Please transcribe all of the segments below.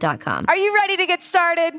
Are you ready to get started?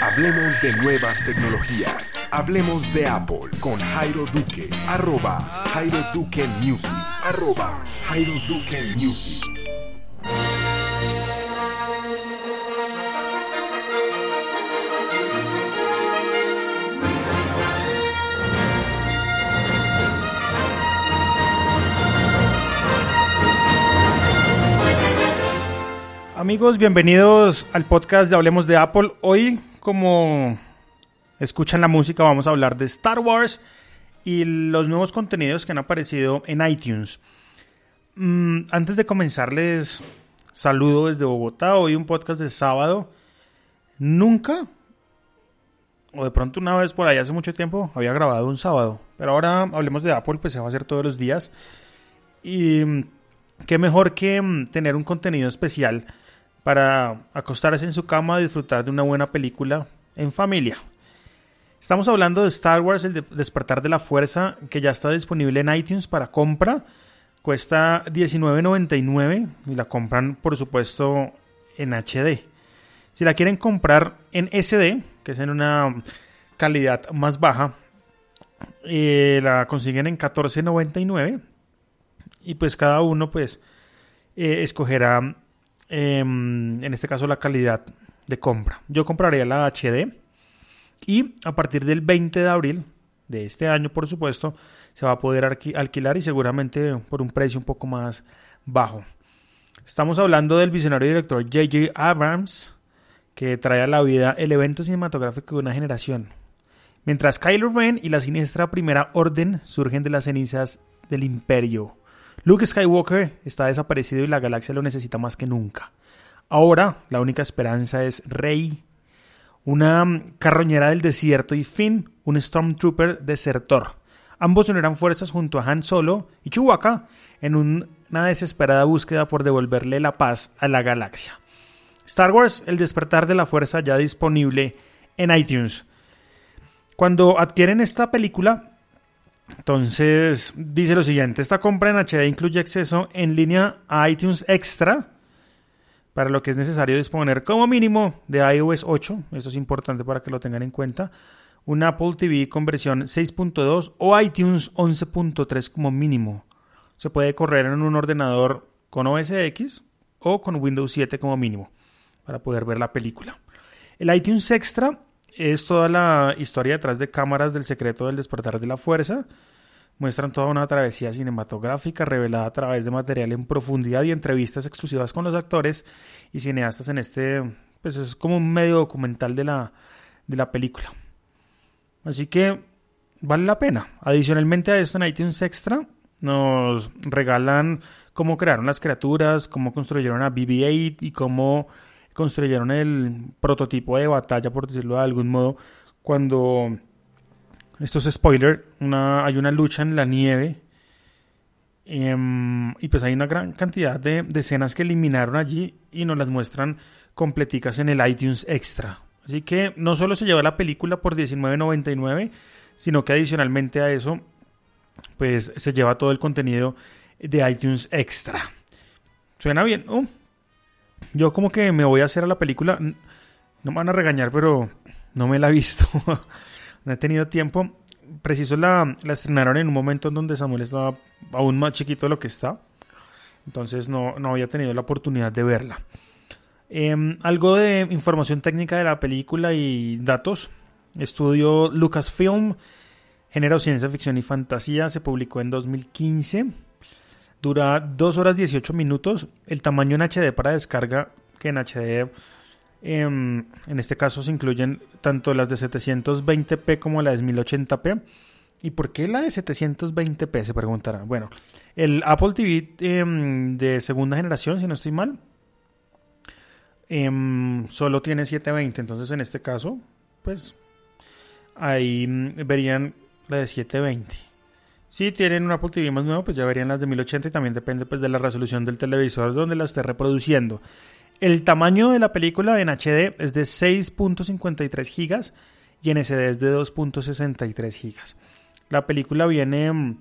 Hablemos de nuevas tecnologías. Hablemos de Apple con Jairo Duque. Arroba Jairo Duque Music. Arroba Jairo Duque Music. Amigos, bienvenidos al podcast de Hablemos de Apple. Hoy, como escuchan la música, vamos a hablar de Star Wars y los nuevos contenidos que han aparecido en iTunes. Mm, antes de comenzarles, saludo desde Bogotá. Hoy un podcast de sábado. Nunca, o de pronto una vez por ahí hace mucho tiempo, había grabado un sábado. Pero ahora hablemos de Apple, pues se va a hacer todos los días. Y mm, qué mejor que mm, tener un contenido especial para acostarse en su cama a disfrutar de una buena película en familia. Estamos hablando de Star Wars, el de- despertar de la fuerza, que ya está disponible en iTunes para compra. Cuesta $19.99 y la compran, por supuesto, en HD. Si la quieren comprar en SD, que es en una calidad más baja, eh, la consiguen en $14.99 y pues cada uno pues eh, escogerá em, en este caso la calidad de compra. Yo compraría la HD y a partir del 20 de abril de este año, por supuesto, se va a poder alqui- alquilar y seguramente por un precio un poco más bajo. Estamos hablando del visionario director J.J. Abrams, que trae a la vida el evento cinematográfico de una generación. Mientras Kylo Ren y la siniestra Primera Orden surgen de las cenizas del Imperio. Luke Skywalker está desaparecido y la galaxia lo necesita más que nunca. Ahora, la única esperanza es Rey, una carroñera del desierto, y Finn, un Stormtrooper desertor. Ambos unirán fuerzas junto a Han Solo y Chewbacca en un- una desesperada búsqueda por devolverle la paz a la galaxia. Star Wars, El despertar de la fuerza, ya disponible en iTunes. Cuando adquieren esta película, entonces dice lo siguiente, esta compra en HD incluye acceso en línea a iTunes Extra, para lo que es necesario disponer como mínimo de iOS 8, eso es importante para que lo tengan en cuenta, un Apple TV con versión 6.2 o iTunes 11.3 como mínimo. Se puede correr en un ordenador con OS X o con Windows 7 como mínimo para poder ver la película. El iTunes Extra es toda la historia detrás de cámaras del secreto del despertar de la fuerza. Muestran toda una travesía cinematográfica revelada a través de material en profundidad y entrevistas exclusivas con los actores y cineastas en este, pues es como un medio documental de la, de la película. Así que vale la pena. Adicionalmente a esto en iTunes Extra nos regalan cómo crearon las criaturas, cómo construyeron a BB-8 y cómo construyeron el prototipo de batalla, por decirlo de algún modo, cuando esto es spoiler, una, hay una lucha en la nieve em, y pues hay una gran cantidad de, escenas que eliminaron allí y nos las muestran completicas en el iTunes Extra. Así que no solo se lleva la película por $19.99, sino que adicionalmente a eso, pues se lleva todo el contenido de iTunes Extra. Suena bien, ¿no? Yo como que me voy a hacer a la película. No me van a regañar, pero no me la he visto. no he tenido tiempo. Preciso la, la estrenaron en un momento en donde Samuel estaba aún más chiquito de lo que está. Entonces no, no había tenido la oportunidad de verla. Em, algo de información técnica de la película y datos. Estudio Lucasfilm, género ciencia ficción y fantasía, se publicó en 2015. Dura 2 horas 18 minutos. El tamaño en HD para descarga, que en HD em, en este caso se incluyen tanto las de 720p como las de 1080p. ¿Y por qué la de 720p? Se preguntará. Bueno, el Apple TV em, de segunda generación, si no estoy mal, em, solo tiene 720. Entonces, en este caso, pues ahí mm, verían la de 720. Si tienen un Apple TV más nuevo, pues ya verían las de 1080 y también depende pues de la resolución del televisor donde la esté reproduciendo. El tamaño de la película en HD es de 6.53 gigas y en SD es de 2.63 gigas. La película viene, mm,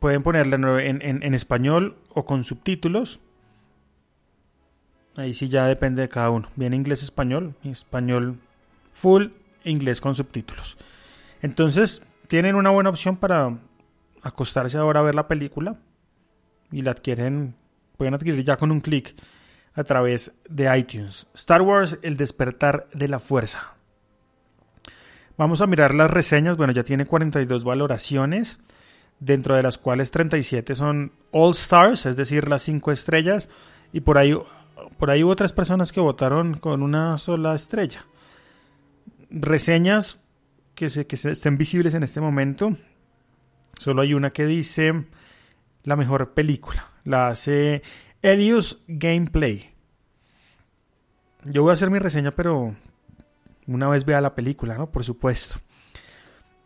pueden ponerla en, en, español o con subtítulos. Ahí sí ya depende de cada uno. Viene inglés-español, español full, inglés con subtítulos. Entonces, tienen una buena opción para acostarse ahora a ver la película y la adquieren, pueden adquirir ya con un clic a través de iTunes. Star Wars, el despertar de la fuerza. Vamos a mirar las reseñas. Bueno, ya tiene 42 valoraciones, dentro de las cuales 37 son All Stars, es decir, las 5 estrellas. Y por ahí, por ahí hubo otras personas que votaron con una sola estrella. Reseñas que, se, que se estén visibles en este momento. Solo hay una que dice la mejor película. La hace Elius Gameplay. Yo voy a hacer mi reseña, pero una vez vea la película, ¿no? Por supuesto.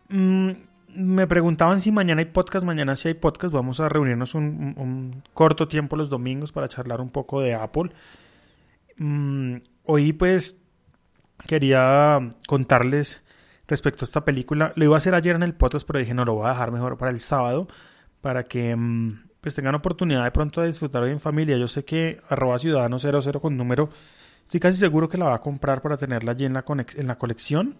Mm, me preguntaban si mañana hay podcast. Mañana sí hay podcast. Vamos a reunirnos un, corto tiempo los domingos para charlar un poco de Apple. Mm, hoy pues quería contarles respecto a esta película. Lo iba a hacer ayer en el podcast, pero dije no, lo voy a dejar mejor para el sábado. Para que mm, pues tengan oportunidad de pronto de disfrutar en familia. Yo sé que arroba ciudadano 00 con número Estoy casi seguro que la va a comprar para tenerla allí en la, colección.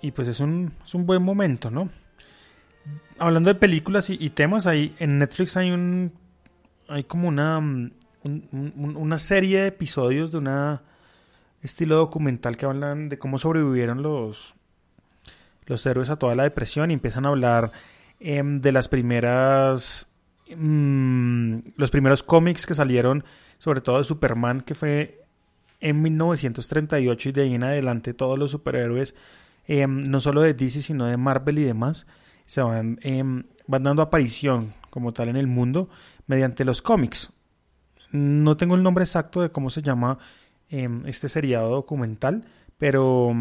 Y pues es un, es un buen momento, ¿no? Hablando de películas y, temas, ahí en Netflix hay un. Hay como una. Mm, una serie de episodios de una estilo documental que hablan de cómo sobrevivieron los. Los héroes a toda la depresión y empiezan a hablar em, de las primeras. Mm, los primeros cómics que salieron, sobre todo de Superman, que fue en 1938 y de ahí en adelante todos los superhéroes, em, no solo de DC, sino de Marvel y demás, se van, em, van dando aparición como tal en el mundo mediante los cómics. No tengo el nombre exacto de cómo se llama este seriado documental, pero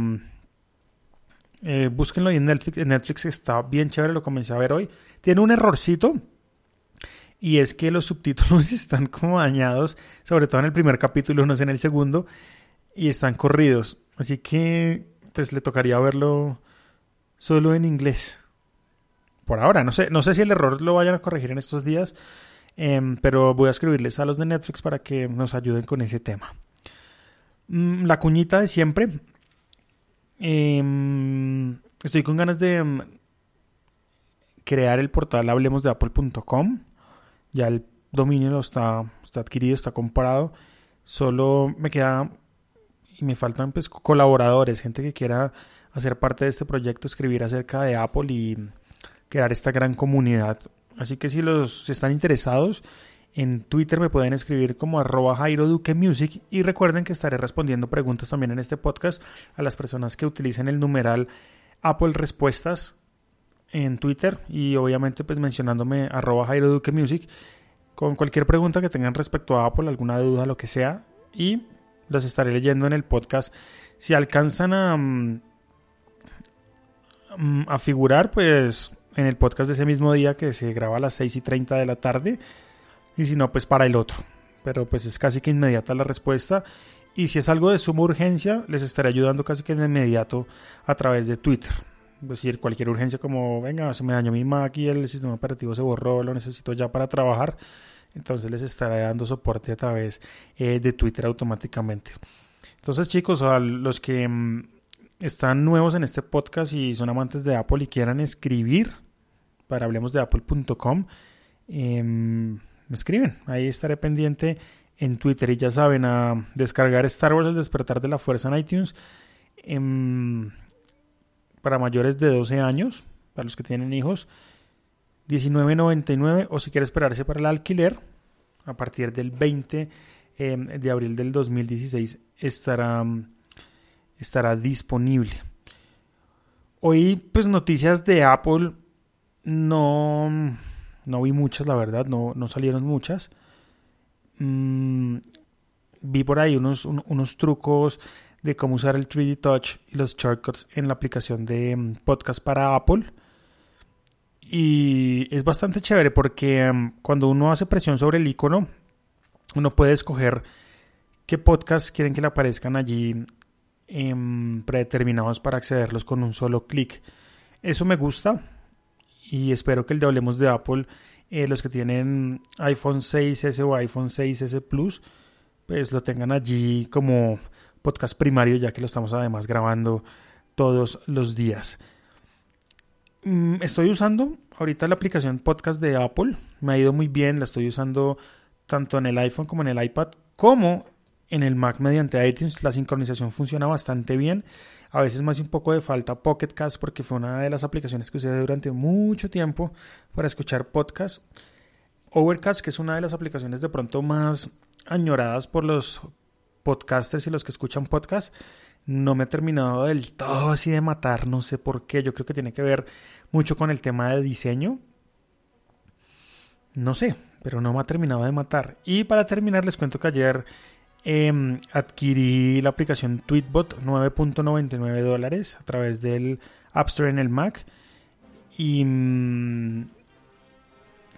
eh, búsquenlo en Netflix, en Netflix está bien chévere, lo comencé a ver hoy. Tiene un errorcito, y es que los subtítulos están como dañados, sobre todo en el primer capítulo, no sé en el segundo, y están corridos. Así que pues le tocaría verlo solo en inglés. Por ahora, no sé, no sé si el error lo vayan a corregir en estos días, em, pero voy a escribirles a los de Netflix para que nos ayuden con ese tema. Mm, la cuñita de siempre. Em, estoy con ganas de em, crear el portal hablemosdeapple.com ya el dominio lo está, está adquirido, está comprado. Solo me queda y me faltan pues, colaboradores, gente que quiera hacer parte de este proyecto, escribir acerca de Apple y crear esta gran comunidad. Así que si los están interesados, en Twitter me pueden escribir como arroba Jairo Duque Music y recuerden que estaré respondiendo preguntas también en este podcast a las personas que utilicen el numeral Apple Respuestas en Twitter y obviamente pues mencionándome arroba Jairo Duque Music con cualquier pregunta que tengan respecto a Apple, alguna duda, lo que sea y las estaré leyendo en el podcast. Si alcanzan a, mm, mm, a figurar pues en el podcast de ese mismo día que se graba a las 6 y 30 de la tarde y si no pues para el otro. Pero pues es casi que inmediata la respuesta y si es algo de suma urgencia les estaré ayudando casi que de inmediato a través de Twitter decir, cualquier urgencia como, venga, se me dañó mi Mac y el sistema operativo se borró, lo necesito ya para trabajar, entonces les estaré dando soporte a través eh, de Twitter automáticamente. Entonces chicos, a los que mm, están nuevos en este podcast y son amantes de Apple y quieran escribir para hablemos de apple.com, em, me escriben, ahí estaré pendiente en Twitter. Y ya saben, a descargar Star Wars El despertar de la fuerza en iTunes em, para mayores de 12 años, para los que tienen hijos. 19.99 o si quiere esperarse para el alquiler a partir del 20 em, de abril del 2016 estará, estará disponible. Hoy pues noticias de Apple no, no vi muchas la verdad, no, no salieron muchas. Mm, vi por ahí unos, unos trucos de cómo usar el 3D Touch y los shortcuts en la aplicación de em, podcast para Apple y es bastante chévere porque em, cuando uno hace presión sobre el icono, uno puede escoger qué podcasts quieren que le aparezcan allí em, predeterminados para accederlos con un solo clic. Eso me gusta y espero que el de Hablemos de Apple, eh, los que tienen iPhone 6S o iPhone 6S Plus, pues lo tengan allí como podcast primario ya que lo estamos además grabando todos los días. Mm, estoy usando ahorita la aplicación podcast de Apple. Me ha ido muy bien. La estoy usando tanto en el iPhone como en el iPad, como en el Mac mediante iTunes. La sincronización funciona bastante bien. A veces me hace un poco de falta Pocket Cast porque fue una de las aplicaciones que usé durante mucho tiempo para escuchar podcast. Overcast, que es una de las aplicaciones de pronto más añoradas por los podcasters y los que escuchan podcast no me ha terminado del todo así de matar, no sé por qué, yo creo que tiene que ver mucho con el tema de diseño. No sé, pero no me ha terminado de matar. Y para terminar les cuento que ayer em, adquirí la aplicación Tweetbot 9.99 dólares a través del App Store en el Mac. Y... Mm,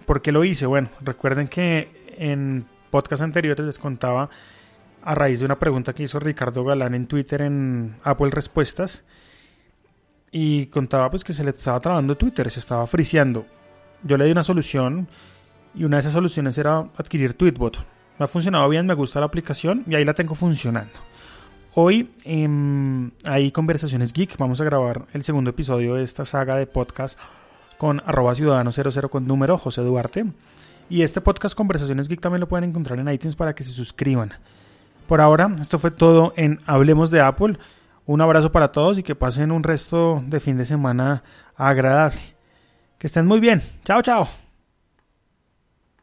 ¿Por qué lo hice? Bueno, recuerden que en podcast anteriores les contaba a raíz de una pregunta que hizo Ricardo Galán en Twitter en Apple Respuestas y contaba pues que se le estaba trabando Twitter, se estaba friseando. Yo le di una solución y una de esas soluciones era adquirir Tweetbot. Me ha funcionado bien, me gusta la aplicación y ahí la tengo funcionando. Hoy em, hay conversaciones geek, vamos a grabar el segundo episodio de esta saga de podcast con arroba ciudadano 00 con número José Duarte. Y este podcast Conversaciones Geek también lo pueden encontrar en iTunes para que se suscriban. Por ahora, esto fue todo en Hablemos de Apple. Un abrazo para todos y que pasen un resto de fin de semana agradable. Que estén muy bien. Chao, chao.